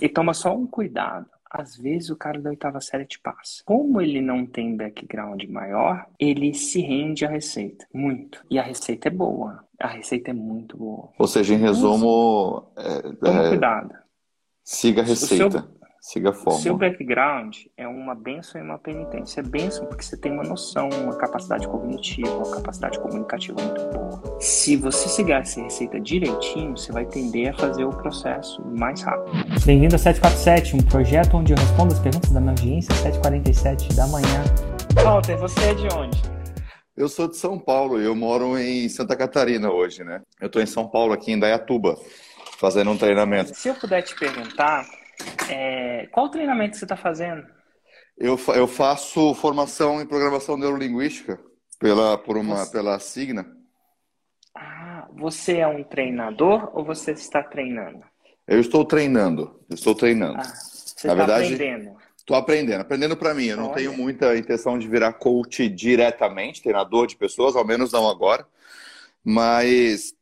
E toma só um cuidado. Às vezes o cara da oitava série te passa. Como ele não tem background maior, ele se rende à receita. Muito. E a receita é boa. A receita é muito boa. Ou seja, em resumo. É, Toma é, cuidado. Siga a receita. Siga a forma. O seu background é uma benção e uma penitência. É benção porque você tem uma noção, uma capacidade cognitiva, uma capacidade comunicativa muito boa. Se você seguir essa receita direitinho, você vai tender a fazer o processo mais rápido. Bem-vindo a 747, um projeto onde eu respondo as perguntas da minha audiência, 7h47 da manhã. Walter, você é de onde? Eu sou de São Paulo e eu moro em Santa Catarina hoje, né? Eu estou em São Paulo, aqui em Dayatuba, fazendo um treinamento. Se eu puder te perguntar, é, qual treinamento você está fazendo? Eu, eu faço formação em programação neurolinguística pela, por uma, você... pela Signa. Ah, você é um treinador ou você está treinando? Eu estou treinando. Eu estou treinando. Ah, você está aprendendo. Estou aprendendo, aprendendo para mim. Eu não Olha. tenho muita intenção de virar coach diretamente, treinador de pessoas, ao menos não agora. Mas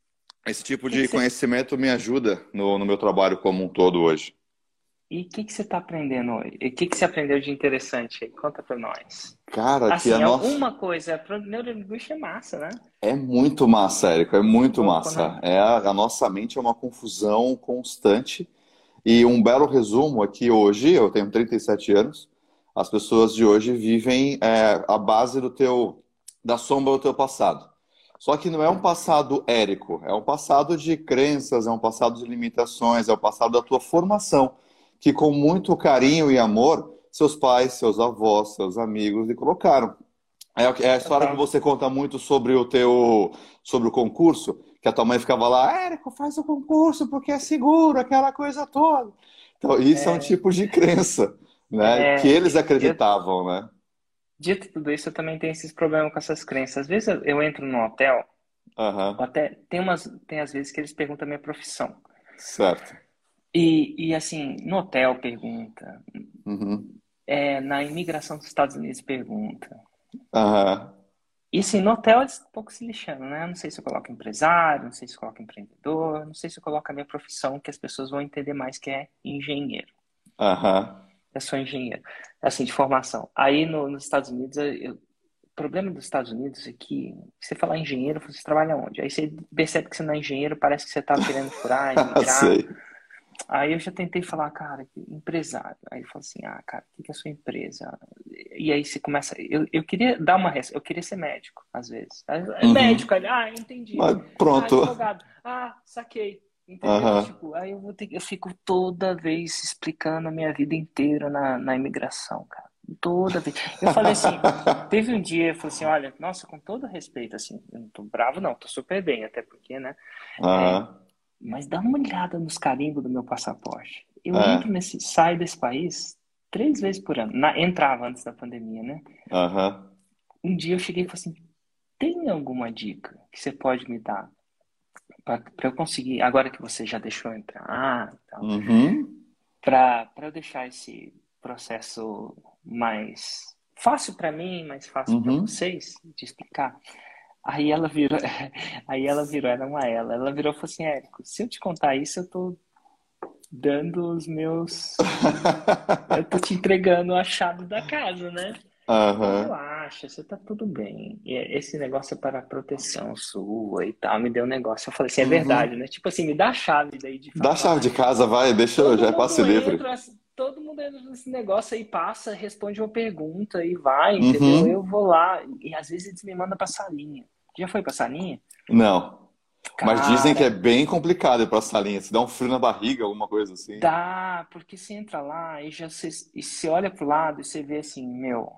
esse tipo de conhecimento me ajuda no, no meu trabalho como um todo hoje. E o que, que você está aprendendo hoje? O que, que você aprendeu de interessante aí? Conta para nós. Cara, assim, que a alguma nossa... coisa, neurolinguística é massa, né? É muito massa, Érico, é muito um pouco, massa. Né? É, a, nossa mente é uma confusão constante. E um belo resumo aqui hoje, eu tenho 37 anos, as pessoas de hoje vivem é, a base do teu, da sombra do teu passado. Só que não é um passado érico, é um passado de crenças, é um passado de limitações, é o passado da tua formação que com muito carinho e amor seus pais, seus avós, seus amigos lhe colocaram. É, é a história que você conta muito sobre o teu sobre o concurso, que a tua mãe ficava lá, Érico, faz o concurso porque é seguro, aquela coisa toda. Então, isso é, é um tipo de crença, né? É, que eles acreditavam, eu, né? Dito tudo isso, eu também tenho esses problemas com essas crenças. Às vezes eu, eu entro num hotel, uhum. até tem umas tem às vezes que eles perguntam a minha profissão. Certo. E, e assim, no hotel pergunta. Uhum. É, na imigração dos Estados Unidos pergunta. Uhum. E assim, no hotel eles estão um pouco se lixando, né? Não sei se eu coloco empresário, não sei se eu coloco empreendedor, não sei se eu coloco a minha profissão, que as pessoas vão entender mais que é engenheiro. Uhum. Eu sou engenheiro, assim, de formação. Aí no, nos Estados Unidos, eu, o problema dos Estados Unidos é que você falar engenheiro, você trabalha onde? Aí você percebe que você não é engenheiro, parece que você está querendo furar, emigrar. Aí eu já tentei falar, cara, empresário. Aí ele falou assim, ah, cara, o que é a sua empresa? E aí você começa. Eu, eu queria dar uma eu queria ser médico, às vezes. É uhum. médico, aí, ah, entendi. Mas pronto. Ah, advogado. Ah, saquei. Entendeu? Uhum. Tipo, aí eu, vou ter, eu fico toda vez explicando a minha vida inteira na, na imigração, cara. Toda vez. Eu falei assim, teve um dia, eu falei assim, olha, nossa, com todo respeito, assim, eu não tô bravo, não, tô super bem, até porque, né? Uhum. É, mas dá uma olhada nos carimbos do meu passaporte. Eu é. entro nesse, saio desse país três vezes por ano. Na, entrava antes da pandemia, né? Uhum. Um dia eu cheguei e falei assim: tem alguma dica que você pode me dar para eu conseguir, agora que você já deixou entrar, então, uhum. para eu deixar esse processo mais fácil para mim, mais fácil uhum. para vocês de explicar? Aí ela virou, aí ela virou, era uma ela. Ela virou e falou assim, Érico, se eu te contar isso, eu tô dando os meus. eu tô te entregando a chave da casa, né? Uhum. Relaxa, você tá tudo bem. E esse negócio é para proteção sua e tal. Me deu um negócio. Eu falei assim, é uhum. verdade, né? Tipo assim, me dá a chave daí de Dá a chave de casa, vai, deixa eu, já passe livre. Entra, todo mundo entra nesse negócio aí, passa, responde uma pergunta e vai, uhum. entendeu? Eu vou lá. E às vezes eles me mandam pra salinha. Já foi pra salinha? Não. Cara, Mas dizem que é bem complicado ir pra salinha. Se dá um frio na barriga, alguma coisa assim. Dá, porque você entra lá e já você, e você olha pro lado e você vê assim, meu.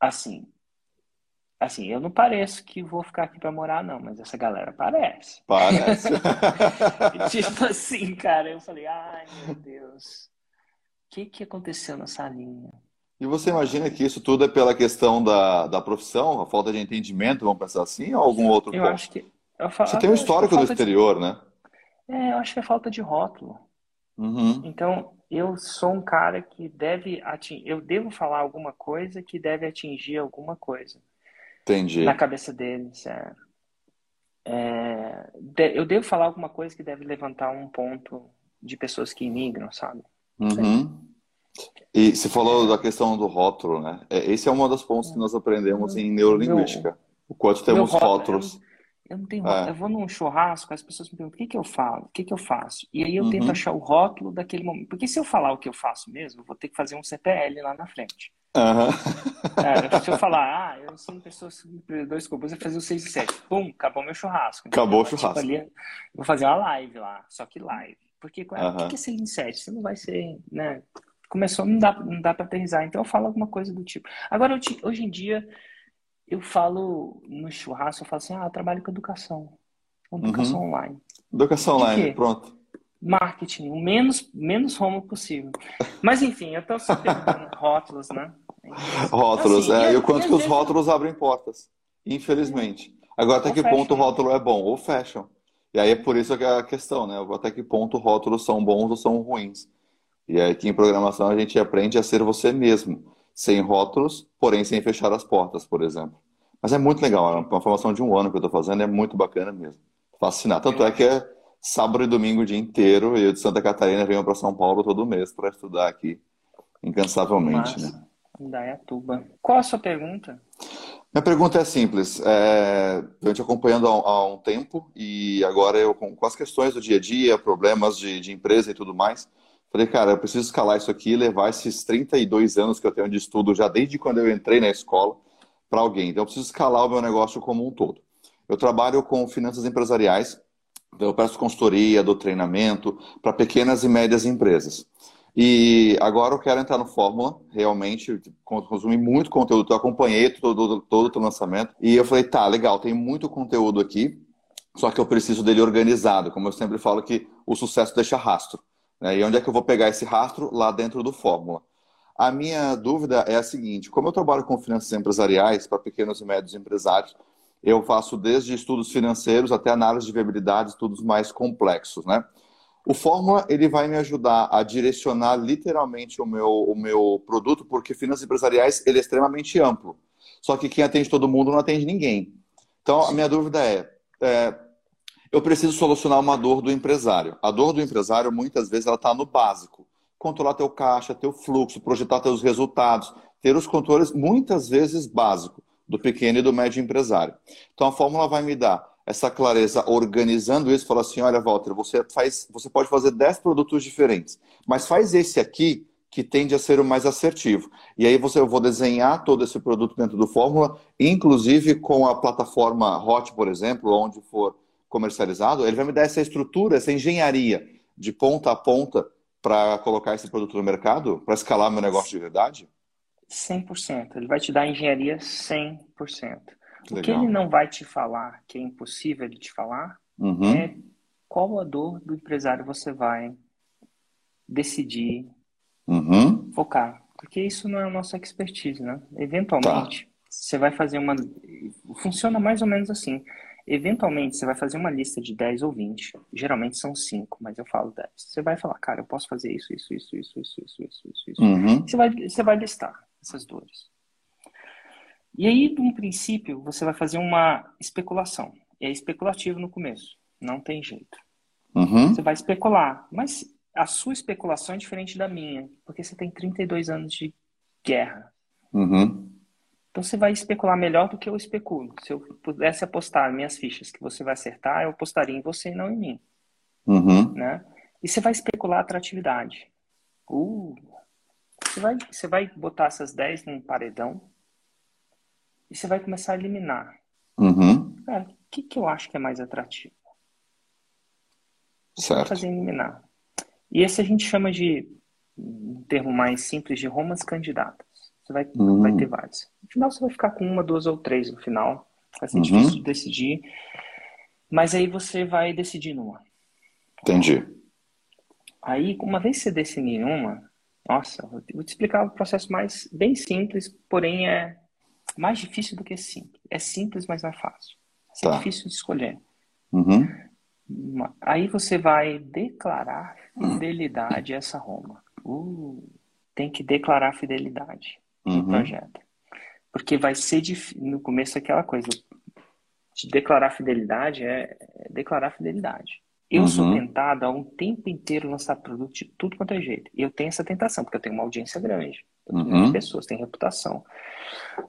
Assim. Assim, eu não pareço que vou ficar aqui pra morar, não, mas essa galera parece. Parece. tipo assim, cara, eu falei, ai meu Deus. O que, que aconteceu na salinha? E você imagina que isso tudo é pela questão da, da profissão, a falta de entendimento, vamos pensar assim, ou algum outro eu ponto? Acho que, eu falo, você tem um histórico do exterior, de... né? É, eu acho que é falta de rótulo. Uhum. Então, eu sou um cara que deve atingir, eu devo falar alguma coisa que deve atingir alguma coisa. Entendi. Na cabeça deles, é. é eu devo falar alguma coisa que deve levantar um ponto de pessoas que imigram, sabe? Uhum. E você falou da questão do rótulo, né? É, esse é um dos pontos que nós aprendemos em neurolinguística. O quanto temos rótulos. Eu não tenho é. Eu vou num churrasco, as pessoas me perguntam o que, que eu falo, o que, que eu faço. E aí eu uhum. tento achar o rótulo daquele momento. Porque se eu falar o que eu faço mesmo, eu vou ter que fazer um CPL lá na frente. Uhum. É, se eu falar, ah, eu sou pessoa dois cubos, eu fazer o 6 e 7. Pum, acabou meu churrasco. Acabou o churrasco. Tipo, ali, vou fazer uma live lá, só que live. Porque uhum. o que é 6 e 7? Você não vai ser, né? Começou, não dá, não dá para aterrizar. Então eu falo alguma coisa do tipo. Agora, hoje em dia, eu falo no churrasco, eu falo assim, ah, eu trabalho com educação. Educação uhum. online. Educação online, pronto. Marketing, o menos, menos homo possível. Mas enfim, eu estou sabendo rótulos, né? Rótulos, assim, é. E o quanto que os rótulos abrem portas, infelizmente. Agora, até que fashion. ponto o rótulo é bom? Ou fashion. E aí é por isso que é a questão, né? Até que ponto rótulos são bons ou são ruins. E aqui em programação a gente aprende a ser você mesmo, sem rótulos, porém sem fechar as portas, por exemplo. Mas é muito legal, é uma formação de um ano que eu estou fazendo, é muito bacana mesmo. Fascinante. Tanto é que é sábado e domingo o dia inteiro, e eu de Santa Catarina venho para São Paulo todo mês para estudar aqui, incansavelmente. Né? Indaiatuba. Qual a sua pergunta? Minha pergunta é simples. É, eu te acompanhando há, há, um tempo e agora eu com, com, as questões do dia a dia, problemas de, de empresa e tudo mais, falei, cara, eu preciso escalar isso aqui e levar esses 32 anos que eu tenho de estudo já desde quando eu entrei na escola para alguém. Então eu preciso escalar o meu negócio como um todo. Eu trabalho com finanças empresariais, então eu presto consultoria, dou treinamento para pequenas e médias empresas. E agora eu quero entrar no Fórmula, realmente, consumi muito conteúdo, eu acompanhei todo, todo o lançamento. E eu falei, tá, legal, tem muito conteúdo aqui, só que eu preciso dele organizado. Como eu sempre falo que o sucesso deixa rastro. Né? E onde é que eu vou pegar esse rastro? Lá dentro do Fórmula. A minha dúvida é a seguinte: como eu trabalho com finanças empresariais para pequenos e médios empresários, eu faço desde estudos financeiros até análise de viabilidade, estudos mais complexos, né? O Fórmula ele vai me ajudar a direcionar literalmente o meu, o meu produto, porque finanças empresariais ele é extremamente amplo. Só que quem atende todo mundo não atende ninguém. Então, a minha dúvida é, é eu preciso solucionar uma dor do empresário. A dor do empresário, muitas vezes, ela está no básico. Controlar teu caixa, teu fluxo, projetar teus resultados, ter os controles, muitas vezes, básico do pequeno e do médio empresário. Então, a fórmula vai me dar essa clareza organizando isso, fala assim, olha, Walter, você faz, você pode fazer 10 produtos diferentes, mas faz esse aqui que tende a ser o mais assertivo. E aí você eu vou desenhar todo esse produto dentro do Fórmula, inclusive com a plataforma Hot, por exemplo, onde for comercializado, ele vai me dar essa estrutura, essa engenharia de ponta a ponta para colocar esse produto no mercado, para escalar meu negócio de verdade? 100%. Ele vai te dar engenharia 100%. Legal. O que ele não vai te falar, que é impossível ele te falar, uhum. é qual a dor do empresário você vai decidir uhum. focar. Porque isso não é a nossa expertise, né? Eventualmente, tá. você vai fazer uma. Funciona mais ou menos assim. Eventualmente, você vai fazer uma lista de 10 ou 20. Geralmente são 5, mas eu falo 10. Você vai falar, cara, eu posso fazer isso, isso, isso, isso, isso, isso, isso, isso. isso. Uhum. Você, vai, você vai listar essas dores. E aí, de um princípio, você vai fazer uma especulação. E é especulativo no começo. Não tem jeito. Uhum. Você vai especular. Mas a sua especulação é diferente da minha. Porque você tem 32 anos de guerra. Uhum. Então você vai especular melhor do que eu especulo. Se eu pudesse apostar minhas fichas que você vai acertar, eu apostaria em você e não em mim. Uhum. Né? E você vai especular atratividade. Uh, você, vai, você vai botar essas 10 num paredão e você vai começar a eliminar. Uhum. Cara, o que, que eu acho que é mais atrativo? Você certo. vai fazer eliminar. E esse a gente chama de, um termo mais simples, de romas candidatas. Você vai, uhum. vai ter vários. No final você vai ficar com uma, duas ou três no final. Vai ser uhum. difícil de decidir. Mas aí você vai decidir numa. Entendi. Aí, uma vez que você decidir uma, nossa, vou te explicar o processo mais bem simples, porém é mais difícil do que simples. É simples, mas não é fácil. É tá. difícil de escolher. Uhum. Aí você vai declarar fidelidade a essa Roma. Uh, tem que declarar fidelidade uhum. no projeto. Porque vai ser. No começo, aquela coisa de declarar fidelidade é, é declarar fidelidade. Eu uhum. sou tentado a um tempo inteiro lançar produto de tudo quanto é jeito. E eu tenho essa tentação, porque eu tenho uma audiência grande. Uhum. pessoas, tenho reputação.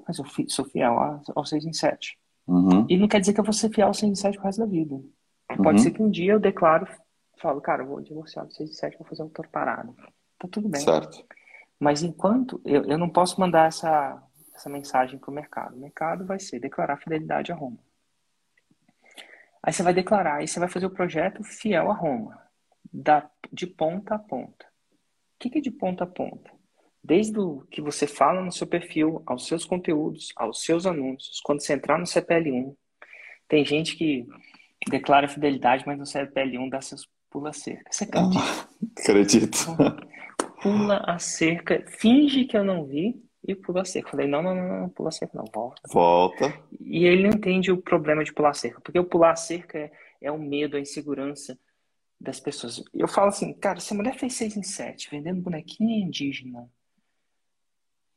Mas eu sou fiel ao 6 em 7. Uhum. E não quer dizer que eu vou ser fiel ao 6 em 7 pro resto da vida. Pode uhum. ser que um dia eu declaro, falo, cara, eu vou divorciar do 6 em 7, vou fazer autor parado. Tá tudo bem. Certo. Mas enquanto eu, eu não posso mandar essa, essa mensagem para o mercado. O mercado vai ser declarar fidelidade a Roma. Aí você vai declarar, e você vai fazer o projeto fiel a Roma, da, de ponta a ponta. O que, que é de ponta a ponta? Desde o que você fala no seu perfil, aos seus conteúdos, aos seus anúncios, quando você entrar no CPL1, tem gente que declara fidelidade, mas no CPL1 dá seus pula cerca. Você acredita? Ah, acredito. Pula a cerca, finge que eu não vi e pula a cerca. Falei, não, não, não, não, pula a cerca, não, volta. Volta. E ele não entende o problema de pular a cerca, porque o pular a cerca é, é o medo, a insegurança das pessoas. Eu falo assim, cara, se a mulher fez seis em sete, vendendo bonequinho indígena,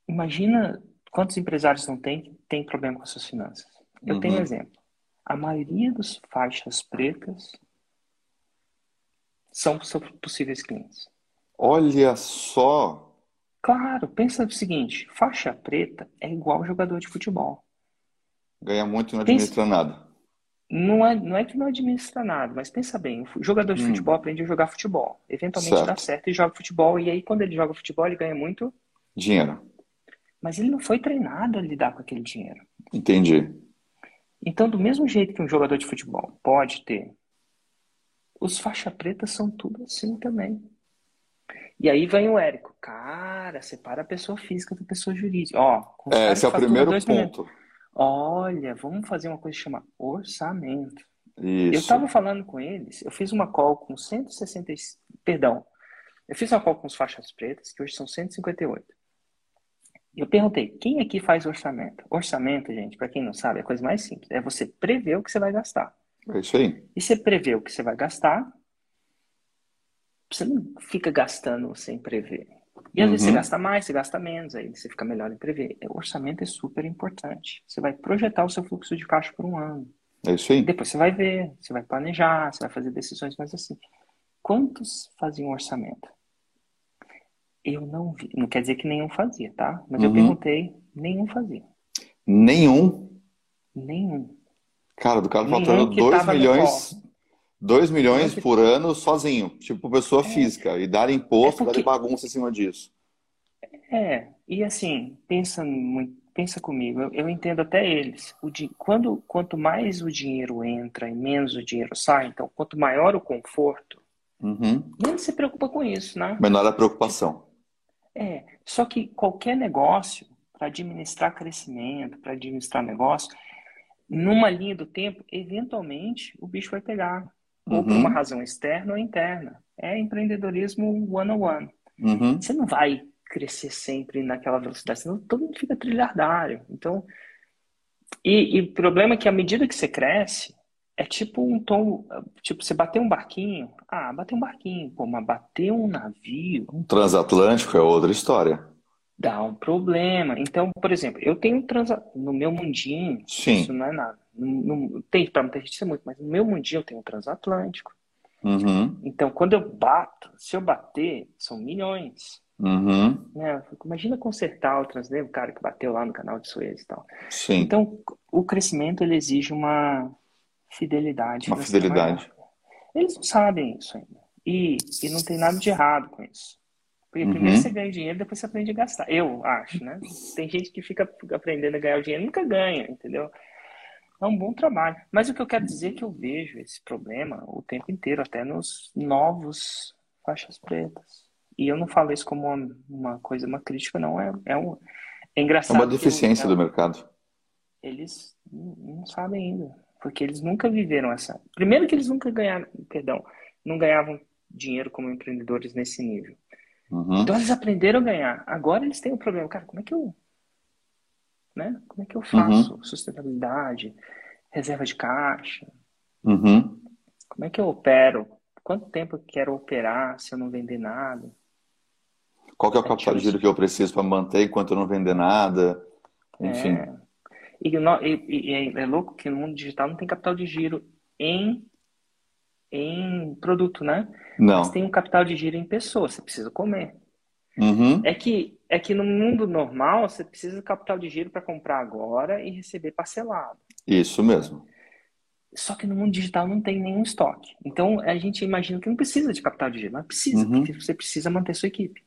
imagina quantos empresários não tem que tem problema com as suas finanças. Eu uhum. tenho um exemplo. A maioria dos faixas pretas são possíveis clientes. Olha só! Claro, pensa o seguinte: faixa preta é igual jogador de futebol. Ganha muito e não administra pensa... nada. Não é, não é que não administra nada, mas pensa bem: o jogador de hum. futebol aprende a jogar futebol. Eventualmente certo. dá certo e joga futebol. E aí, quando ele joga futebol, ele ganha muito dinheiro. Mas ele não foi treinado a lidar com aquele dinheiro. Entendi. Então, do mesmo jeito que um jogador de futebol pode ter, os faixa preta são tudo assim também. E aí vem o Érico. Cara, separa a pessoa física da pessoa jurídica. Ó, é, esse é o primeiro ponto. Olha, vamos fazer uma coisa que chama orçamento. Isso. Eu estava falando com eles, eu fiz uma call com 160, perdão, eu fiz uma call com os faixas pretas, que hoje são 158. Eu perguntei, quem aqui faz orçamento? Orçamento, gente, para quem não sabe, é a coisa mais simples. É você prever o que você vai gastar. É isso aí. E você prever o que você vai gastar, você não fica gastando sem prever. E às uhum. vezes você uhum. gasta mais, você gasta menos, aí você fica melhor em prever. O orçamento é super importante. Você vai projetar o seu fluxo de caixa por um ano. É isso aí. Depois você vai ver, você vai planejar, você vai fazer decisões, mas assim, quantos faziam orçamento? Eu não vi. Não quer dizer que nenhum fazia, tá? Mas uhum. eu perguntei, nenhum fazia. Nenhum? Nenhum. Cara, do cara faltando 2 milhões 2 milhões por ano sozinho, tipo pessoa é, física, e dar imposto, é porque... dar bagunça em cima disso. É, e assim, pensa, pensa comigo, eu, eu entendo até eles. O di... Quando, quanto mais o dinheiro entra e menos o dinheiro sai, então quanto maior o conforto, uhum. menos se preocupa com isso, né? Menor a preocupação. É, só que qualquer negócio, para administrar crescimento, para administrar negócio, numa linha do tempo, eventualmente o bicho vai pegar uhum. ou por uma razão externa ou interna. É empreendedorismo one-on-one. Uhum. Você não vai crescer sempre naquela velocidade, senão todo mundo fica trilhardário. Então, e, e o problema é que à medida que você cresce, é tipo um tom, tipo, você bater um barquinho, ah, bater um barquinho, pô, mas bater um navio. Um transatlântico é outra história. Dá um problema. Então, por exemplo, eu tenho um transatlântico no meu mundinho, Sim. isso não é nada. Não, tem, para muita gente isso é muito, mas no meu mundinho eu tenho um transatlântico. Uhum. Então, quando eu bato, se eu bater, são milhões. Uhum. Né? Imagina consertar o transleve, o cara que bateu lá no canal de Suez e tal. Sim. Então, o crescimento ele exige uma fidelidade. Uma fidelidade. Eles não sabem isso ainda. E, e não tem nada de errado com isso. Porque uhum. primeiro você ganha dinheiro, depois você aprende a gastar. Eu acho, né? Tem gente que fica aprendendo a ganhar o dinheiro nunca ganha, entendeu? É um bom trabalho. Mas o que eu quero dizer é que eu vejo esse problema o tempo inteiro, até nos novos faixas pretas. E eu não falo isso como uma, uma coisa, uma crítica, não. É, é, um, é engraçado. É uma deficiência eu, do mercado. Eles não sabem ainda. Porque eles nunca viveram essa. Primeiro que eles nunca ganharam, perdão, não ganhavam dinheiro como empreendedores nesse nível. Uhum. Então eles aprenderam a ganhar. Agora eles têm um problema. Cara, como é que eu né? Como é que eu faço uhum. sustentabilidade, reserva de caixa? Uhum. Como é que eu opero? Quanto tempo eu quero operar se eu não vender nada? Qual que é o é capital de giro que eu preciso para manter enquanto eu não vender nada? Enfim. É. E, e, e, é louco que no mundo digital não tem capital de giro em em produto, né? Não. Você tem um capital de giro em pessoa, você precisa comer. Uhum. É que, é que no mundo normal você precisa de capital de giro para comprar agora e receber parcelado. Isso mesmo. Só que no mundo digital não tem nenhum estoque. Então a gente imagina que não precisa de capital de giro, mas precisa, Uhum. porque você precisa manter sua equipe.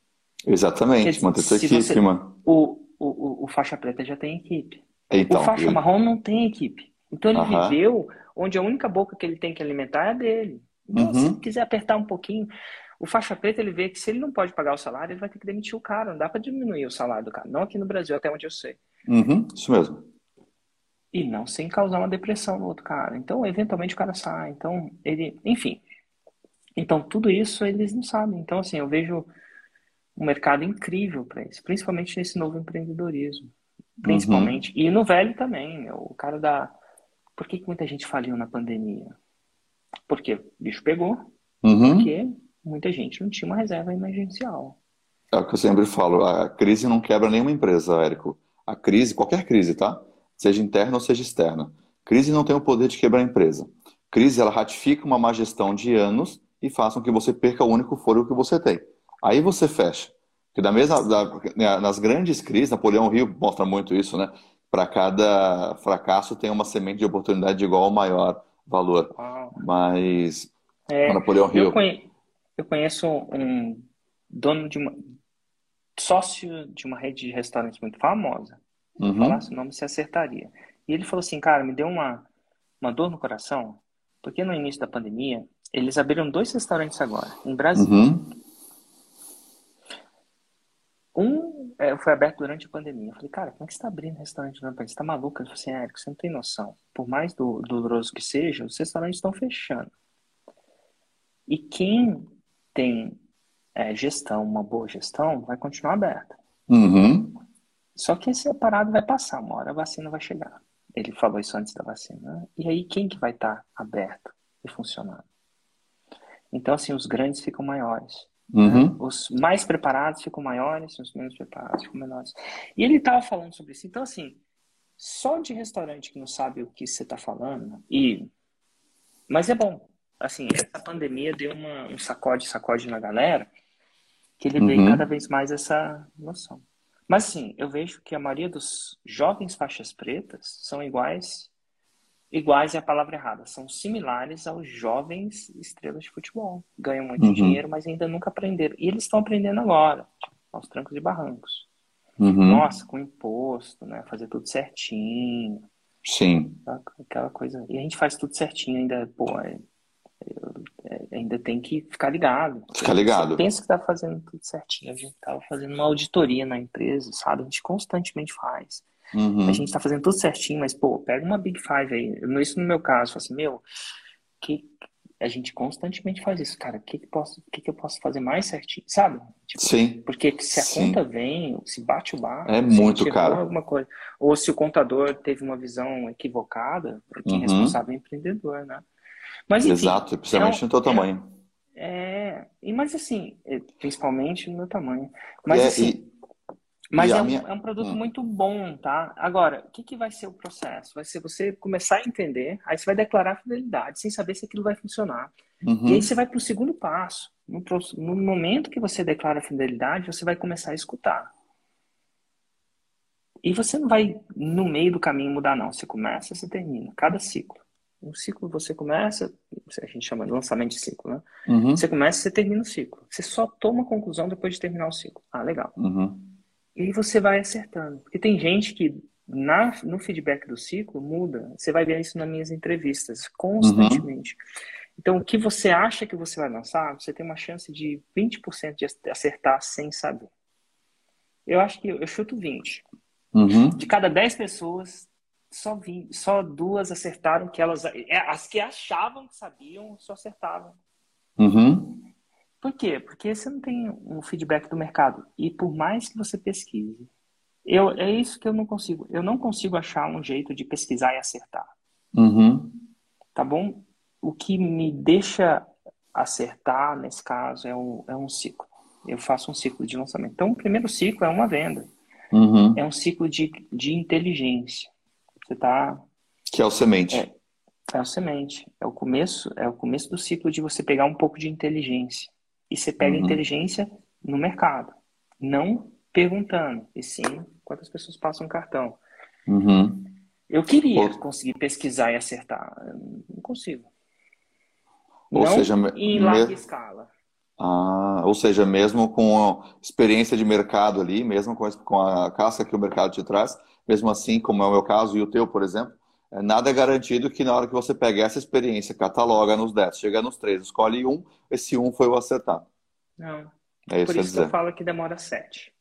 Exatamente, Porque manter sua equipe, você- mano. O, o, o, o faixa preta já tem equipe. Então, o faixa eu- marrom não tem equipe. Então ele Aham. viveu onde a única boca que ele tem que alimentar é a dele. Então, Uhum. se quiser apertar um pouquinho, o faixa preta ele vê que se ele não pode pagar o salário, ele vai ter que demitir o cara. Não dá para diminuir o salário do cara. Não aqui no Brasil, até onde eu sei. Uhum, isso mesmo. E não sem causar uma depressão no outro cara. Então, eventualmente o cara sai. Então, ele, enfim. Então, tudo isso eles não sabem. Então, assim, eu vejo um mercado incrível para isso, principalmente nesse novo empreendedorismo. Principalmente. E no velho também, o cara da. Por que, que muita gente faliu na pandemia? Porque o bicho pegou, Uhum. porque muita gente não tinha uma reserva emergencial. É o que eu sempre falo, a crise não quebra nenhuma empresa, Érico. A crise, qualquer crise, tá? Seja interna ou seja externa. Crise não tem o poder de quebrar a empresa. Crise, ela ratifica uma má gestão de anos e faz com que você perca o único fôlego que você tem. Aí você fecha. Porque da mesma, da- né, nas grandes crises, Napoleão Hill mostra muito isso, né? Para cada fracasso tem uma semente de oportunidade de igual ou maior valor. Mas É, Napoleão eu, Hill, conhe- eu conheço um dono de uma. sócio de uma rede de restaurantes muito famosa. Se Uhum, falasse o nome, você acertaria. E ele falou assim, cara, me deu uma, uma dor no coração, porque no início da pandemia, eles abriram dois restaurantes agora, em Brasília. uhum, Um é, foi aberto durante a pandemia. Eu falei, cara, como é que você está abrindo restaurante durante a pandemia? Você tá maluco? Ele falou assim, Érico, você não tem noção. Por mais do, doloroso que seja, os restaurantes estão fechando. E quem tem é, gestão, uma boa gestão, vai continuar aberto. uhum, Só que esse parado vai passar, uma hora a vacina vai chegar. Ele falou isso antes da vacina. E aí quem que vai estar aberto e funcionando? Então, assim, os grandes ficam maiores. Uhum. Os mais preparados ficam maiores, os menos preparados ficam menores. E ele estava falando sobre isso. Então, assim, só de restaurante que não sabe o que você está falando, e mas é bom. Assim, essa pandemia deu uma, um sacode, sacode na galera, que ele Uhum. cada vez mais essa noção. Mas, assim, eu vejo que a maioria dos jovens faixas pretas são iguais, iguais é a palavra errada, são similares aos jovens estrelas de futebol. Ganham muito Uhum. dinheiro, mas ainda nunca aprenderam. E eles estão aprendendo agora, tipo, aos trancos e barrancos. Uhum. Nossa, com imposto, né? Fazer tudo certinho, Sim. tá? aquela coisa. E a gente faz tudo certinho ainda, pô, é- eu- é- ainda tem que ficar ligado. Ficar ligado. Pensa que tá fazendo tudo certinho. A gente tava fazendo uma auditoria na empresa, sabe? A gente constantemente faz. Uhum. A gente tá fazendo tudo certinho, mas, pô, pega uma Big Five aí. Isso no meu caso, assim, meu, que a gente constantemente faz isso, cara. O que que, posso, que que eu posso fazer mais certinho, sabe? Tipo, Sim. porque se a Sim. conta vem, se bate o barco, É muito caro. alguma coisa, ou se o contador teve uma visão equivocada, quem é Uhum. responsável é o empreendedor, né? Mas enfim, Exato, principalmente é no teu é- tamanho. é, e mas assim, é, principalmente no meu tamanho. Mas É, assim, mas é um, minha- é um produto Hum. muito bom, tá? Agora, o que, que vai ser o processo? Vai ser você começar a entender, aí você vai declarar fidelidade, sem saber se aquilo vai funcionar. Uhum. E aí você vai para o segundo passo. No, no momento que você declara fidelidade, você vai começar a escutar. E você não vai, no meio do caminho, mudar, não. Você começa, você termina. Cada ciclo. Um ciclo você começa, a gente chama de lançamento de ciclo, né? Uhum. Você começa, você termina o ciclo. Você só toma a conclusão depois de terminar o ciclo. Ah, legal. Uhum. E aí você vai acertando. Porque tem gente que na, no feedback do ciclo muda. Você vai ver isso nas minhas entrevistas, constantemente. Então, o que você acha que você vai lançar, você tem uma chance de 20% de acertar sem saber. Eu acho que eu chuto 20. Uhum. De cada 10 pessoas, só, 20, só duas acertaram que elas. é, As que achavam que sabiam, só acertavam. Uhum. Por quê? Porque você não tem um feedback do mercado. E por mais que você pesquise, eu, é isso que eu não consigo. Eu não consigo achar um jeito de pesquisar e acertar. Uhum. Tá bom? O que me deixa acertar, nesse caso, é um, é um ciclo. Eu faço um ciclo de lançamento. Então, o primeiro ciclo é uma venda. Uhum. É um ciclo de, de inteligência. Você tá. Que é o semente. É. É a semente. É o começo, é o começo do ciclo de você pegar um pouco de inteligência. E você pega uhum. inteligência no mercado. Não perguntando, e sim quantas pessoas passam cartão. Uhum. Eu queria Ou... conseguir pesquisar e acertar. Não consigo. Ou não seja, em larga me... escala. Ah, ou seja, mesmo com experiência de mercado ali, mesmo com, com a casca que o mercado te traz, mesmo assim, como é o meu caso e o teu, por exemplo, nada é garantido que na hora que você pega essa experiência, cataloga nos 10, chega nos 3, escolhe um, esse um foi o acertado. Não. É isso por isso que eu falo que demora 7.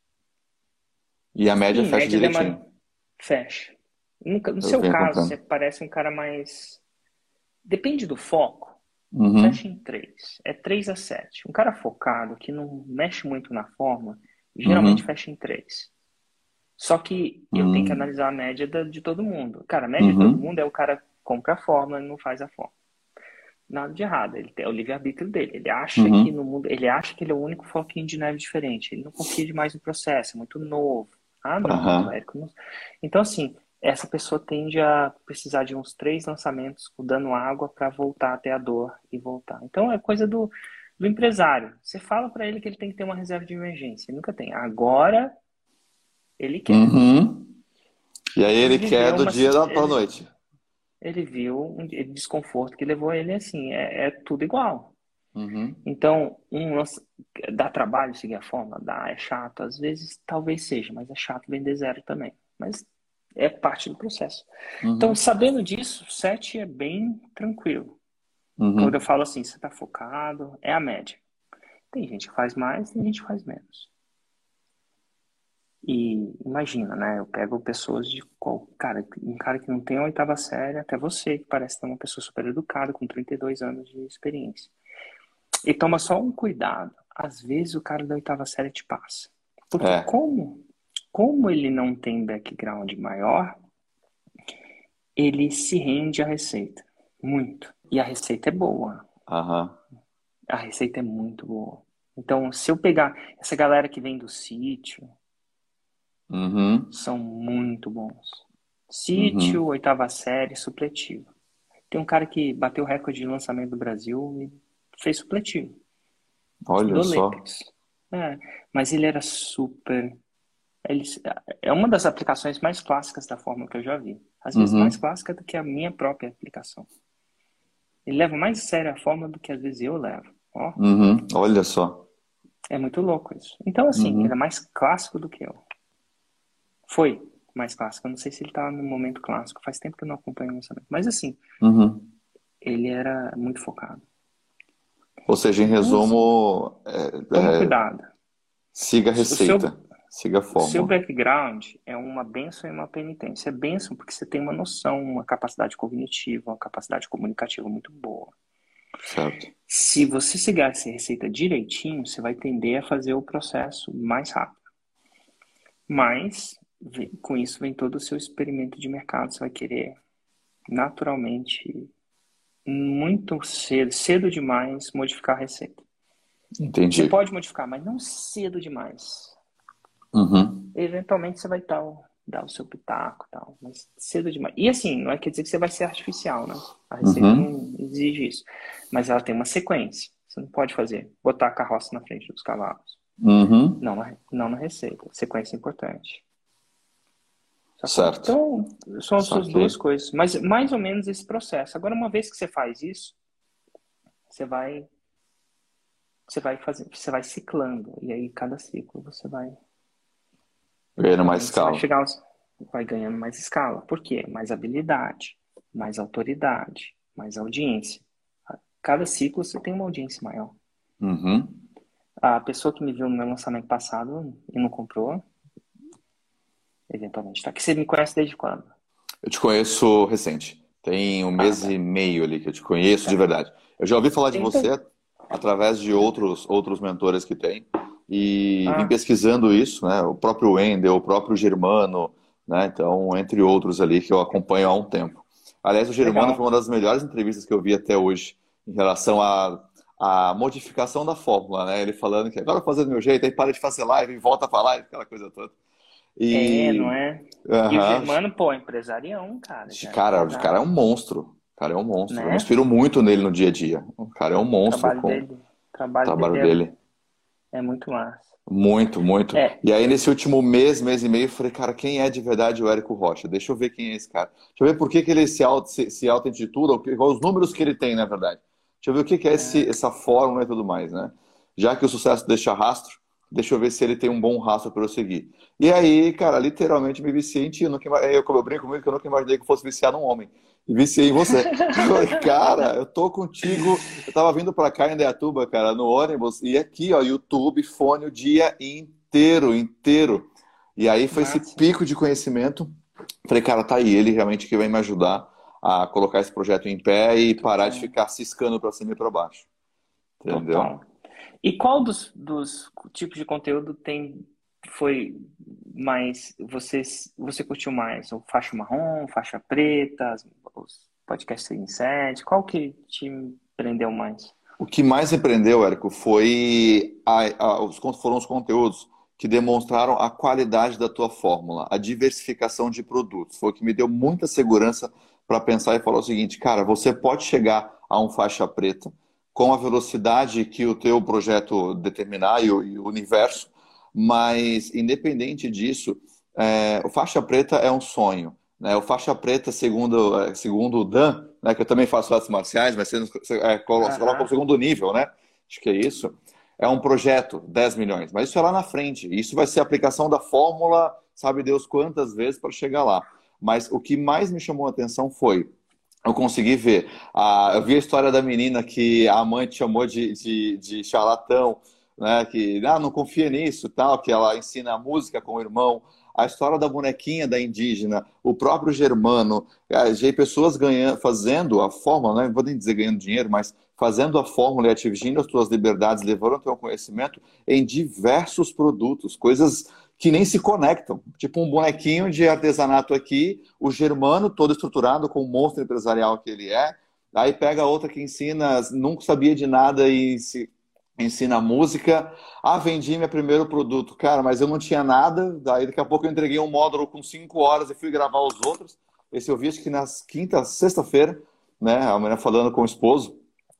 E a média Sim, fecha média direitinho? Demora... Fecha. No, no seu caso, você parece um cara mais... Depende do foco. Uhum. Fecha em 3. É 3 a 7. Um cara focado, que não mexe muito na forma, geralmente uhum. fecha em 3. Só que eu tenho que hum. analisar a média de todo mundo. Cara, a média uhum. de todo mundo é o cara compra a forma e não faz a forma. Nada de errado, ele tem o livre-arbítrio dele. Ele acha uhum. que no mundo, ele acha que ele é o único foquinho de neve diferente. Ele não confia demais no processo, é muito novo. Ah, não, uhum. Então, assim, essa pessoa tende a precisar de uns três lançamentos dando água para voltar até a dor e voltar. Então, é coisa do, do empresário. Você fala para ele que ele tem que ter uma reserva de emergência. Ele nunca tem. Agora ele quer. Uhum. E aí ele, ele quer do dia para a noite. Ele viu um desconforto que levou ele assim, é, é tudo igual. Uhum. Então, um, dá trabalho seguir a forma? Dá, é chato. Às vezes, talvez seja, mas é chato vender zero também. Mas é parte do processo. Uhum. Então, sabendo disso, 7 é bem tranquilo. Uhum. Quando eu falo assim, você está focado, é a média. Tem gente que faz mais, tem gente que faz menos. E imagina, né? Eu pego pessoas de qual, cara, um cara que não tem a oitava série, até você, que parece ter uma pessoa super educada, com 32 anos de experiência. E toma só um cuidado. Às vezes o cara da oitava série te passa. Porque é. como, como ele não tem background maior, ele se rende à receita. Muito. E a receita é boa. Uhum. A receita é muito boa. Então, se eu pegar essa galera que vem do sítio, Uhum. São muito bons. Sítio, uhum. oitava série, supletivo. Tem um cara que bateu o recorde de lançamento do Brasil e fez supletivo. Olha só. É, mas ele era super. Ele, é uma das aplicações mais clássicas da forma que eu já vi. Às vezes uhum. mais clássica do que a minha própria aplicação. Ele leva mais a sério a forma do que às vezes eu levo. Ó. Uhum. Olha só. É muito louco isso. Então, assim, uhum. ele é mais clássico do que eu. Foi mais clássico. Eu não sei se ele tá no momento clássico. Faz tempo que eu não acompanho o lançamento. Mas assim, uhum. ele era muito focado. Ou seja, em resumo. É, Toma é, cuidado. Siga a receita. Seu, siga a forma. Seu background é uma benção e uma penitência. É benção porque você tem uma noção, uma capacidade cognitiva, uma capacidade comunicativa muito boa. Certo. Se você seguir essa receita direitinho, você vai tender a fazer o processo mais rápido. Mas com isso vem todo o seu experimento de mercado. Você vai querer naturalmente, muito cedo, cedo demais, modificar a receita. Entendi. Você pode modificar, mas não cedo demais. Uhum. Eventualmente você vai tal, dar o seu pitaco tal, mas cedo demais. E assim, não é quer dizer que você vai ser artificial, né? A receita uhum. não exige isso. Mas ela tem uma sequência. Você não pode fazer, botar a carroça na frente dos cavalos. Uhum. Não, na, não na receita. Sequência importante. Certo. Então, são essas duas coisas. Mas mais ou menos esse processo. Agora, uma vez que você faz isso, você vai você vai fazer, você vai ciclando e aí cada ciclo você vai ganhando mais escala. Vai, chegar, vai ganhando mais escala. Por quê? Mais habilidade, mais autoridade, mais audiência. Cada ciclo você tem uma audiência maior. Uhum. A pessoa que me viu no meu lançamento passado e não comprou, eventualmente. Tá? Que você me conhece desde quando? Eu te conheço recente. Tem um ah, mês tá. e meio ali que eu te conheço tá. de verdade. Eu já ouvi falar de então... você através de outros, outros mentores que tem. E ah. vim pesquisando isso, né? O próprio Wendel, o próprio Germano, né? Então, entre outros ali que eu acompanho há um tempo. Aliás, o Germano Legal. foi uma das melhores entrevistas que eu vi até hoje em relação a a modificação da fórmula, né? Ele falando que agora vou fazer do meu jeito, aí para de fazer live e volta para live, aquela coisa toda. E... É, não é? Uhum. E o Germano, pô, empresarião, cara. Cara, o cara é um monstro. O cara é um monstro. Né? Eu me inspiro muito nele no dia a dia. O cara é um monstro. O trabalho com... dele. O trabalho, trabalho dele. dele. É muito massa. Muito, muito. É. E aí, nesse último mês, mês e meio, eu falei, cara, quem é de verdade o Érico Rocha? Deixa eu ver quem é esse cara. Deixa eu ver por que, que ele se, auto, se, se auto-intitula, os números que ele tem, na verdade. Deixa eu ver o que, que é, esse, é. essa fórmula e tudo mais, né? Já que o sucesso deixa rastro, deixa eu ver se ele tem um bom rastro para eu seguir. E aí, cara, literalmente me viciei em ti. Eu, nunca, eu, como eu brinco muito, que eu nunca imaginei que eu fosse viciar num homem. E viciei em você. eu falei, cara, eu tô contigo. Eu tava vindo para cá em Deatuba, cara, no ônibus, e aqui, ó, YouTube, fone o dia inteiro, inteiro. E aí foi esse pico de conhecimento. Falei, cara, tá aí, ele realmente que vai me ajudar a colocar esse projeto em pé e parar de ficar ciscando para cima e para baixo. Entendeu? Total. E qual dos, dos tipos de conteúdo tem foi mais você você curtiu mais o faixa marrom, faixa preta, os podcasts em sete? Qual que te prendeu mais? O que mais me prendeu, Érico, foi a, a, os, foram os conteúdos que demonstraram a qualidade da tua fórmula, a diversificação de produtos. Foi o que me deu muita segurança para pensar e falar o seguinte, cara, você pode chegar a um faixa preta com a velocidade que o teu projeto determinar e o, e o universo, mas independente disso, é, o faixa preta é um sonho. Né? O faixa preta, segundo, é, segundo o Dan, né, que eu também faço artes marciais, mas você, você, é, coloca, coloca o segundo nível, né? Acho que é isso. É um projeto, 10 milhões, mas isso é lá na frente. Isso vai ser a aplicação da fórmula, sabe Deus quantas vezes para chegar lá. Mas o que mais me chamou a atenção foi eu consegui ver. Ah, eu vi a história da menina que a mãe te chamou de, de, de charlatão, né? Que ah, não confia nisso, tal, que ela ensina música com o irmão. A história da bonequinha da indígena, o próprio germano, já pessoas ganhando, fazendo a fórmula, né? não vou nem dizer ganhando dinheiro, mas fazendo a fórmula e atingindo as suas liberdades, levando o teu conhecimento em diversos produtos, coisas que nem se conectam. Tipo um bonequinho de artesanato aqui, o germano todo estruturado com o monstro empresarial que ele é. Aí pega outra que ensina, nunca sabia de nada e se ensina música. Ah, vendi meu primeiro produto. Cara, mas eu não tinha nada. Daí daqui a pouco eu entreguei um módulo com cinco horas e fui gravar os outros. Esse eu vi acho que nas quinta, sexta-feira, né? A mulher falando com o esposo,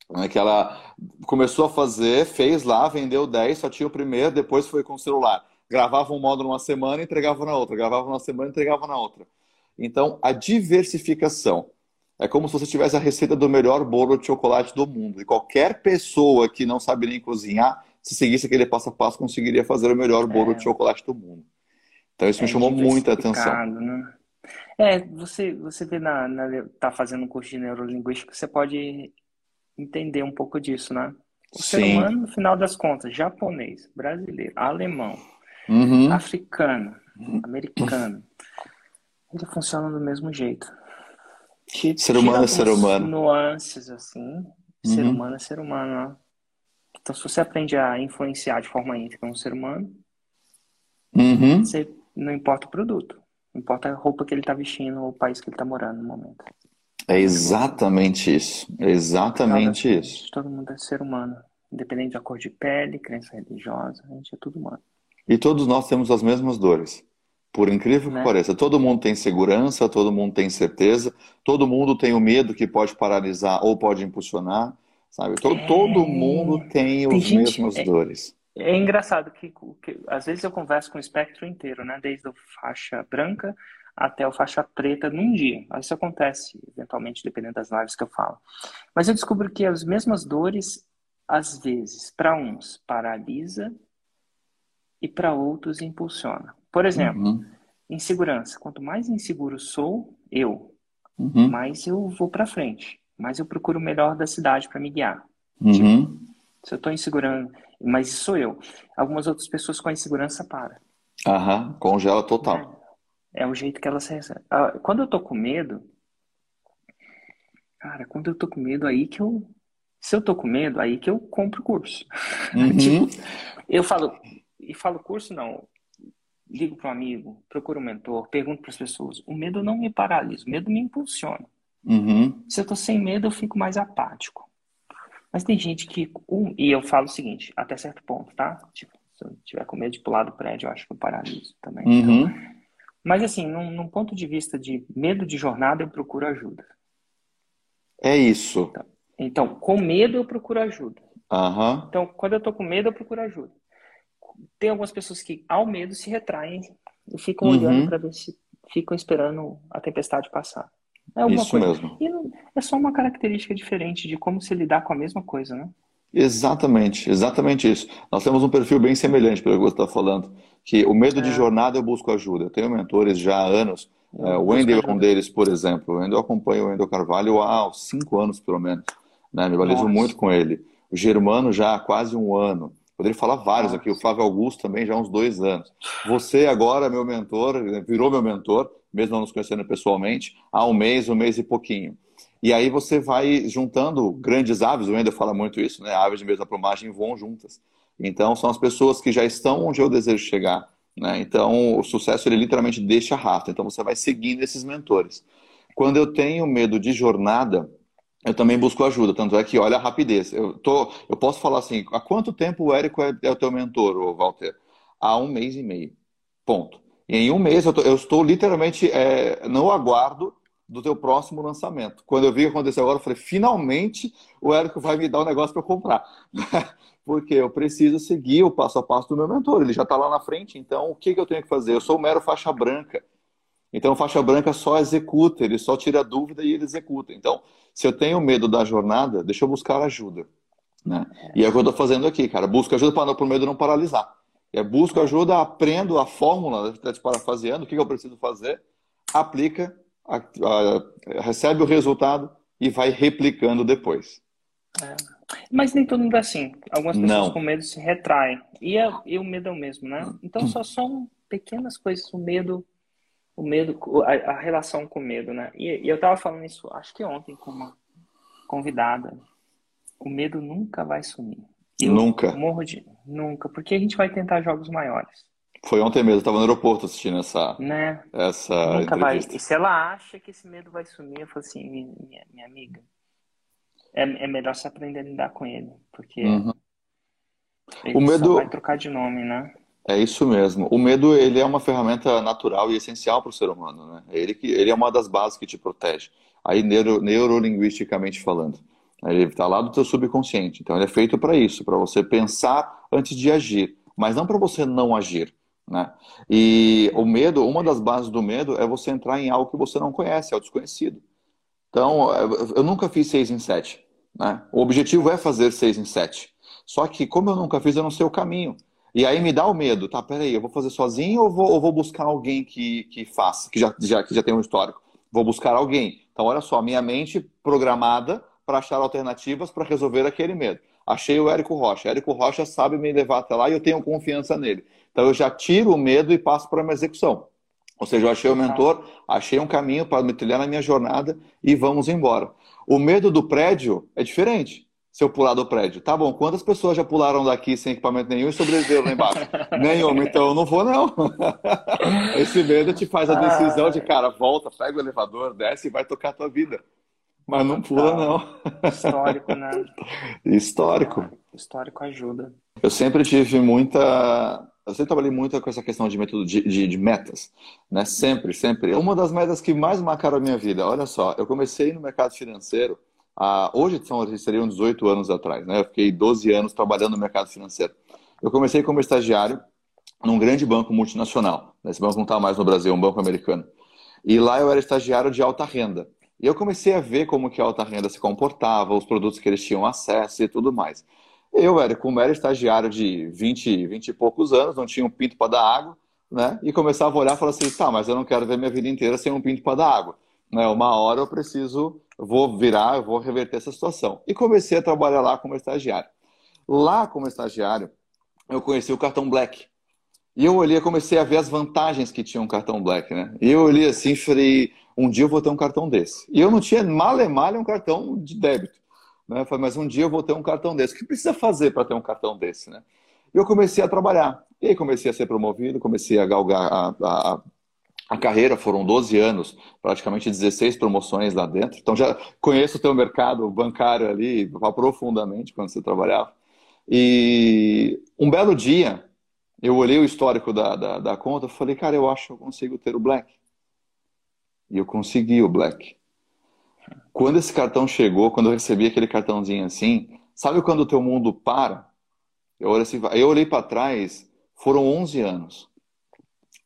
né, que ela começou a fazer, fez lá, vendeu 10, só tinha o primeiro, depois foi com o celular gravava um módulo uma semana e entregava na outra, gravava uma semana e entregava na outra. Então, a diversificação é como se você tivesse a receita do melhor bolo de chocolate do mundo. E qualquer pessoa que não sabe nem cozinhar, se seguisse aquele passo a passo, conseguiria fazer o melhor bolo é. de chocolate do mundo. Então, isso é me chamou muita atenção. Né? É, você, você vê na, na tá fazendo um curso de neurolinguística, você pode entender um pouco disso, né? O Sim. ser humano, no final das contas, japonês, brasileiro, alemão, uhum. africano, americano, ele funciona do mesmo jeito. Que ser humano é ser humano. Nuances assim, uhum. ser humano é ser humano. Né? Então, se você aprende a influenciar de forma íntegra um ser humano, uhum. você, não importa o produto, importa a roupa que ele está vestindo ou o país que ele está morando no momento. É exatamente isso. É exatamente isso. Todo mundo é ser humano, independente da cor de pele, crença religiosa, a gente é tudo humano. E todos nós temos as mesmas dores. Por incrível que né? pareça, todo mundo tem segurança, todo mundo tem certeza, todo mundo tem o medo que pode paralisar ou pode impulsionar, sabe? Todo, é... todo mundo tem, tem os gente... mesmos é... dores. É engraçado que, que, às vezes eu converso com o espectro inteiro, né? Desde a faixa branca até a faixa preta num dia. Isso acontece, eventualmente, dependendo das lives que eu falo. Mas eu descubro que as mesmas dores, às vezes, para uns paralisa e para outros impulsiona. Por exemplo, uhum. insegurança. Quanto mais inseguro sou eu, uhum. mais eu vou para frente, mais eu procuro o melhor da cidade para me guiar. Uhum. Tipo, se eu estou insegurando, mas isso sou eu. Algumas outras pessoas com a insegurança param. Aham, congela total. É, é o jeito que elas recebem. Quando eu tô com medo, cara, quando eu tô com medo, aí que eu. Se eu tô com medo, aí que eu compro o curso. Uhum. tipo, eu falo, e falo curso não. Ligo para um amigo, procuro um mentor, pergunto para as pessoas. O medo não me paralisa, o medo me impulsiona. Uhum. Se eu tô sem medo, eu fico mais apático. Mas tem gente que. Um, e eu falo o seguinte, até certo ponto, tá? Tipo, se eu tiver com medo de pular do prédio, eu acho que eu paraliso também. Uhum. Então, mas assim, num, num, ponto de vista de medo de jornada, eu procuro ajuda. É isso. Então, então com medo eu procuro ajuda. Uhum. Então, quando eu tô com medo, eu procuro ajuda. Tem algumas pessoas que, ao medo, se retraem e ficam uhum. olhando para ver se ficam esperando a tempestade passar. É Isso coisa. mesmo. E é só uma característica diferente de como se lidar com a mesma coisa, né? Exatamente, exatamente isso. Nós temos um perfil bem semelhante, pelo que você está falando, que o medo é. de jornada eu busco ajuda. Eu tenho mentores já há anos. É, o Wendel é um deles, por exemplo. O Wendel acompanha o Wendel Carvalho há cinco anos, pelo menos. Né? Me valizo muito com ele. O Germano já há quase um ano. Poderia falar vários aqui. O Flávio Augusto também já há uns dois anos. Você agora, meu mentor, virou meu mentor, mesmo não nos conhecendo pessoalmente, há um mês, um mês e pouquinho. E aí você vai juntando grandes aves, o Wendel fala muito isso, né? Aves de mesma plumagem voam juntas. Então são as pessoas que já estão onde eu desejo chegar. Né? Então o sucesso ele literalmente deixa rastro. Então você vai seguindo esses mentores. Quando eu tenho medo de jornada, eu também busco ajuda. Tanto é que olha a rapidez. Eu, tô, eu posso falar assim: há quanto tempo o Érico é, é o teu mentor, Walter? Há um mês e meio. Ponto. E em um mês eu, tô, eu estou literalmente é, no aguardo do teu próximo lançamento. Quando eu vi o que aconteceu agora, eu falei, finalmente o Érico vai me dar um negócio para comprar. Porque eu preciso seguir o passo a passo do meu mentor. Ele já está lá na frente, então o que, que eu tenho que fazer? Eu sou mero faixa branca. Então, faixa branca só executa, ele só tira dúvida e ele executa. Então, se eu tenho medo da jornada, deixa eu buscar ajuda. Né? E é o que eu estou fazendo aqui, cara. Busco ajuda para o medo não paralisar. É, busco ajuda, aprendo a fórmula, te parafraseando, o que, que eu preciso fazer, aplica a, a, recebe o resultado e vai replicando depois. É. Mas nem todo mundo é assim. Algumas pessoas Não. com medo se retraem. E, é, e o medo é o mesmo, né? Então só são pequenas coisas. O medo, o medo, a, a relação com o medo, né? E, e eu estava falando isso, acho que ontem com uma convidada. O medo nunca vai sumir. Eu nunca. Morro de nunca, porque a gente vai tentar jogos maiores. Foi ontem mesmo, eu estava no aeroporto assistindo essa, né? essa Nunca entrevista. vai. E se ela acha que esse medo vai sumir, eu falo assim, minha, minha amiga, é, é melhor você aprender a lidar com ele, porque uhum. ele o medo vai trocar de nome, né? É isso mesmo. O medo ele é uma ferramenta natural e essencial para o ser humano, né? Ele que ele é uma das bases que te protege. Aí neuro, neurolinguisticamente falando, ele está lá do teu subconsciente. Então ele é feito para isso, para você pensar antes de agir, mas não para você não agir. Né? E o medo, uma das bases do medo é você entrar em algo que você não conhece, é o desconhecido. Então, eu nunca fiz seis em sete. Né? O objetivo é fazer seis em sete. Só que, como eu nunca fiz, eu não sei o caminho. E aí me dá o medo, tá? Peraí, eu vou fazer sozinho ou vou, ou vou buscar alguém que, que faça, que já, já, que já tem um histórico? Vou buscar alguém. Então, olha só, minha mente programada para achar alternativas para resolver aquele medo. Achei o Érico Rocha. Érico Rocha sabe me levar até lá e eu tenho confiança nele. Então eu já tiro o medo e passo para uma execução. Ou seja, eu achei o mentor, achei um caminho para me trilhar na minha jornada e vamos embora. O medo do prédio é diferente. Se eu pular do prédio, tá bom, quantas pessoas já pularam daqui sem equipamento nenhum e sobreviveram lá embaixo? Nenhuma, então eu não vou não. Esse medo te faz a decisão de, cara, volta, pega o elevador, desce e vai tocar a tua vida. Mas não pula, não. Histórico, né? Histórico. Histórico ajuda. Eu sempre tive muita eu sempre trabalhei muito com essa questão de método de, de, de, metas, né? Sempre, sempre. Uma das metas que mais marcaram a minha vida, olha só, eu comecei no mercado financeiro, ah, hoje são, seriam 18 anos atrás, né? Eu fiquei 12 anos trabalhando no mercado financeiro. Eu comecei como estagiário num grande banco multinacional. Esse banco não está mais no Brasil, é um banco americano. E lá eu era estagiário de alta renda. E eu comecei a ver como que a alta renda se comportava, os produtos que eles tinham acesso e tudo mais. Eu, era, como era estagiário de 20, 20 e poucos anos, não tinha um pinto para dar água, né? E começava a olhar e falar assim, tá, mas eu não quero ver minha vida inteira sem um pinto para dar água. Né? Uma hora eu preciso, vou virar, eu vou reverter essa situação. E comecei a trabalhar lá como estagiário. Lá como estagiário, eu conheci o cartão Black. E eu olhei, comecei a ver as vantagens que tinha um cartão Black, né? E eu olhei assim e falei, um dia eu vou ter um cartão desse. E eu não tinha mal e mal um cartão de débito. Né? Eu falei, mas um dia eu vou ter um cartão desse. O que precisa fazer para ter um cartão desse? Né? E eu comecei a trabalhar. E aí comecei a ser promovido, comecei a galgar a, a, a carreira. Foram 12 anos, praticamente 16 promoções lá dentro. Então já conheço o teu mercado bancário ali profundamente quando você trabalhava. E um belo dia, eu olhei o histórico da, da, da conta e falei, cara, eu acho que eu consigo ter o Black. E eu consegui o Black. Quando esse cartão chegou, quando eu recebi aquele cartãozinho assim, sabe quando o teu mundo para? Eu olhei, assim, eu olhei para trás, foram 11 anos.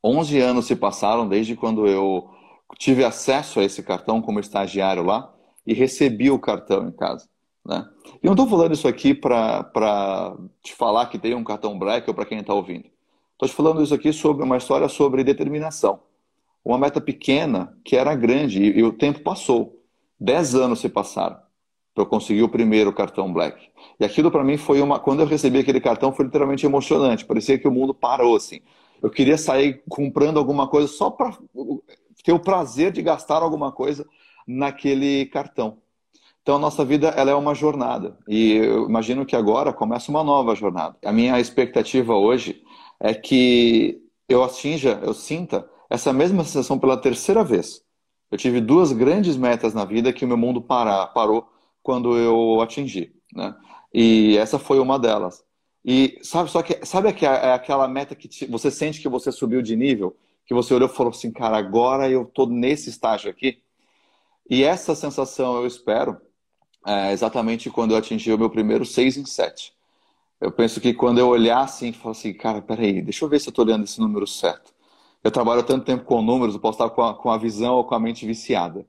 11 anos se passaram desde quando eu tive acesso a esse cartão como estagiário lá e recebi o cartão em casa. Né? E não estou falando isso aqui para te falar que tem um cartão black ou para quem está ouvindo. Estou te falando isso aqui sobre uma história sobre determinação. Uma meta pequena que era grande e, e o tempo passou. Dez anos se passaram para eu conseguir o primeiro cartão black. E aquilo para mim foi uma. Quando eu recebi aquele cartão foi literalmente emocionante. Parecia que o mundo parou assim. Eu queria sair comprando alguma coisa só para ter o prazer de gastar alguma coisa naquele cartão. Então a nossa vida ela é uma jornada e eu imagino que agora começa uma nova jornada. A minha expectativa hoje é que eu atinja, eu sinta essa mesma sensação pela terceira vez. Eu tive duas grandes metas na vida que o meu mundo para, parou quando eu atingi, né? E essa foi uma delas. E sabe só que sabe é aquela meta que te, você sente que você subiu de nível, que você olhou e falou assim, cara, agora eu tô nesse estágio aqui. E essa sensação eu espero é, exatamente quando eu atingi o meu primeiro 6 em 7. Eu penso que quando eu olhar assim falar assim, cara, peraí, deixa eu ver se eu estou olhando esse número certo. Eu trabalho tanto tempo com números, eu posso estar com a, com a visão ou com a mente viciada.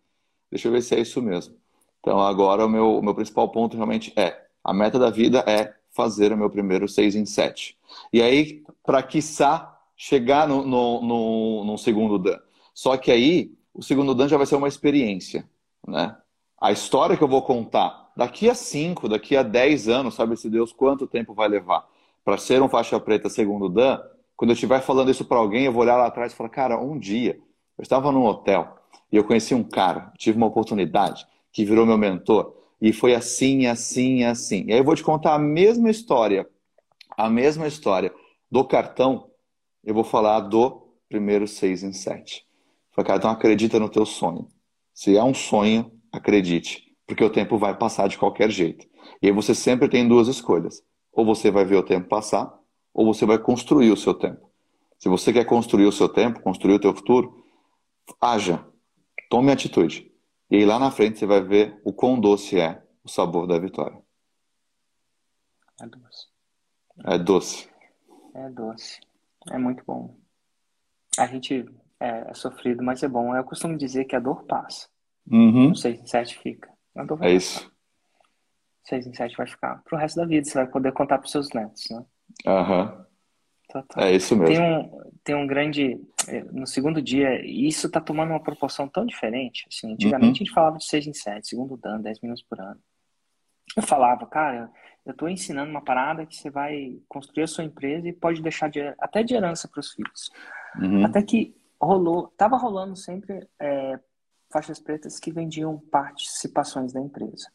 Deixa eu ver se é isso mesmo. Então agora o meu, o meu principal ponto realmente é, a meta da vida é fazer o meu primeiro 6 em 7. E aí, para quiçá, chegar no, no, no, no segundo Dan. Só que aí, o segundo Dan já vai ser uma experiência, né? a história que eu vou contar daqui a 5, daqui a 10 anos, sabe se Deus quanto tempo vai levar para ser um faixa preta segundo Dan, quando eu estiver falando isso para alguém, eu vou olhar lá atrás e falar, cara, um dia eu estava num hotel e eu conheci um cara, tive uma oportunidade que virou meu mentor e foi assim, assim, assim. E aí eu vou te contar a mesma história, a mesma história do cartão, eu vou falar do primeiro seis em sete. Falei, cara, então acredita no teu sonho. Se é um sonho, Acredite, porque o tempo vai passar de qualquer jeito. E aí você sempre tem duas escolhas. Ou você vai ver o tempo passar, ou você vai construir o seu tempo. Se você quer construir o seu tempo, construir o teu futuro, haja, tome atitude. E aí lá na frente você vai ver o quão doce é o sabor da vitória. É doce. É doce. É doce. É muito bom. A gente é, é sofrido, mas é bom. Eu costumo dizer que a dor passa. Uhum. O 6 em 7 fica. É isso. 6 em 7 vai ficar pro resto da vida. Você vai poder contar pros seus netos, né? Aham. Uhum. É isso mesmo. Tem um, tem um grande. Eh, no segundo dia, isso está tomando uma proporção tão diferente. Assim, antigamente uhum. a gente falava de 6 em 7, segundo dan, 10 minutos por ano. Eu falava, cara, eu estou ensinando uma parada que você vai construir a sua empresa e pode deixar de, até de herança para os filhos. Uhum. Até que rolou, tava rolando sempre é, faixas pretas que vendiam participações da empresa.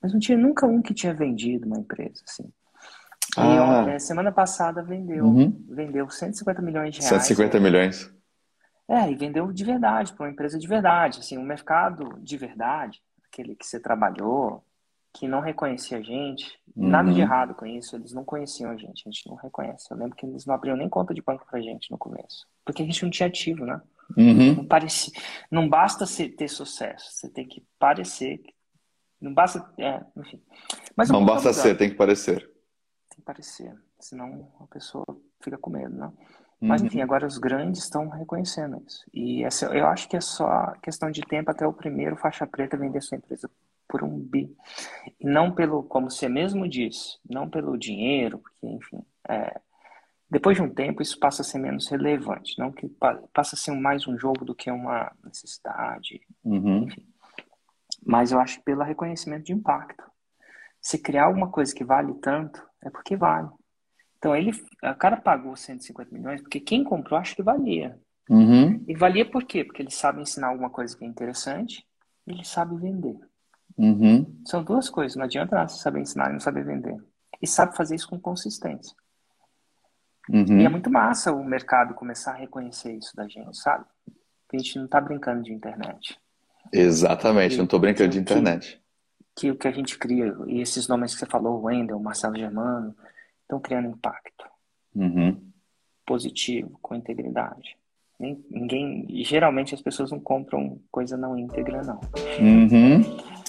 Mas não tinha nunca um que tinha vendido uma empresa, assim. Ah. E é, semana passada vendeu, uhum. vendeu 150 milhões de reais. 150 milhões. É, e vendeu de verdade, para uma empresa de verdade. Assim, um mercado de verdade, aquele que você trabalhou, que não reconhecia a gente, uhum. nada de errado com isso, eles não conheciam a gente, a gente não reconhece. Eu lembro que eles não abriam nem conta de banco pra gente no começo, porque a gente não tinha ativo, né? Uhum. Não, parece, não basta ser, ter sucesso, você tem que parecer. Não basta. É, enfim. Mas não basta ser, tem que parecer. Que parecer, senão a pessoa fica com medo, né? Uhum. Mas enfim, agora os grandes estão reconhecendo isso. E essa, eu acho que é só questão de tempo até o primeiro faixa preta vender sua empresa por um bi. E não pelo, como você mesmo disse, não pelo dinheiro, porque, enfim, é, depois de um tempo, isso passa a ser menos relevante, não que passa a ser mais um jogo do que uma necessidade, uhum. enfim. Mas eu acho que pelo reconhecimento de impacto. Se criar alguma coisa que vale tanto, é porque vale. Então ele, o cara pagou 150 milhões porque quem comprou acha que valia. Uhum. E valia por quê? Porque ele sabe ensinar alguma coisa que é interessante, e ele sabe vender. Uhum. São duas coisas. Não adianta nada você saber ensinar e não saber vender. E sabe fazer isso com consistência. Uhum. E é muito massa o mercado começar a reconhecer isso da gente, sabe? Que a gente não está brincando de internet. Exatamente, não estou brincando de internet. Que, o que a gente cria, e esses nomes que você falou, Wendel, Marcelo Germano, estão criando impacto uhum. positivo, com integridade. Ninguém, geralmente as pessoas não compram coisa não íntegra, não. Uhum.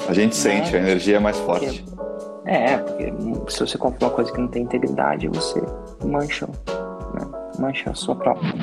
A gente sente, a energia é mais forte. Porque, é, porque se você compra uma coisa que não tem integridade, você mancha, né? mancha a sua própria.